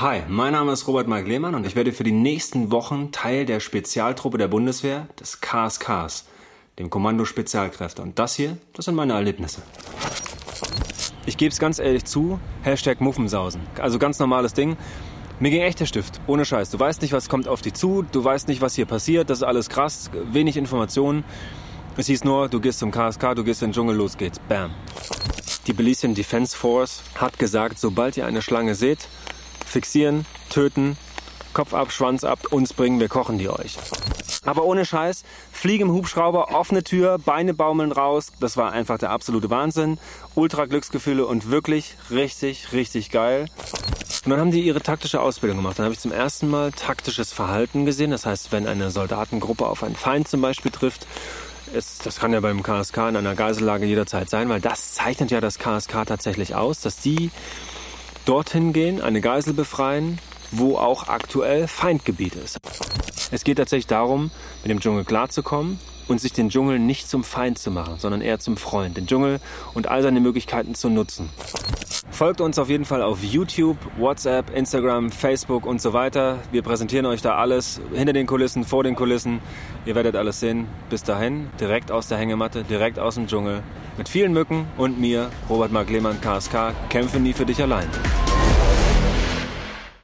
Hi, mein Name ist Robert Mark Lehmann und ich werde für die nächsten Wochen Teil der Spezialtruppe der Bundeswehr, des KSKs, dem Kommando Spezialkräfte. Und das hier, das sind meine Erlebnisse. Ich gebe es ganz ehrlich zu, Hashtag Muffensausen. Also ganz normales Ding. Mir ging echt der Stift, ohne Scheiß. Du weißt nicht, was kommt auf dich zu, du weißt nicht, was hier passiert, das ist alles krass, wenig Informationen. Es hieß nur, du gehst zum KSK, du gehst in den Dschungel, los geht's. Bam. Die Belizean Defense Force hat gesagt, sobald ihr eine Schlange seht, fixieren, töten, Kopf ab, Schwanz ab, uns bringen, wir kochen die euch. Aber ohne Scheiß, Fliege im Hubschrauber, offene Tür, Beine baumeln raus. Das war einfach der absolute Wahnsinn. Ultra Glücksgefühle und wirklich richtig, richtig geil. Und dann haben die ihre taktische Ausbildung gemacht. Dann habe ich zum ersten Mal taktisches Verhalten gesehen. Das heißt, wenn eine Soldatengruppe auf einen Feind zum Beispiel trifft, ist, das kann ja beim KSK in einer Geisellage jederzeit sein, weil das zeichnet ja das KSK tatsächlich aus, dass die dorthin gehen, eine Geisel befreien, wo auch aktuell Feindgebiet ist. Es geht tatsächlich darum, mit dem Dschungel klarzukommen und sich den Dschungel nicht zum Feind zu machen, sondern eher zum Freund, den Dschungel und all seine Möglichkeiten zu nutzen. Folgt uns auf jeden Fall auf YouTube, WhatsApp, Instagram, Facebook und so weiter. Wir präsentieren euch da alles hinter den Kulissen, vor den Kulissen. Ihr werdet alles sehen. Bis dahin, direkt aus der Hängematte, direkt aus dem Dschungel. Mit vielen Mücken und mir, Robert Mark Lehmann, KSK, kämpfe nie für dich allein.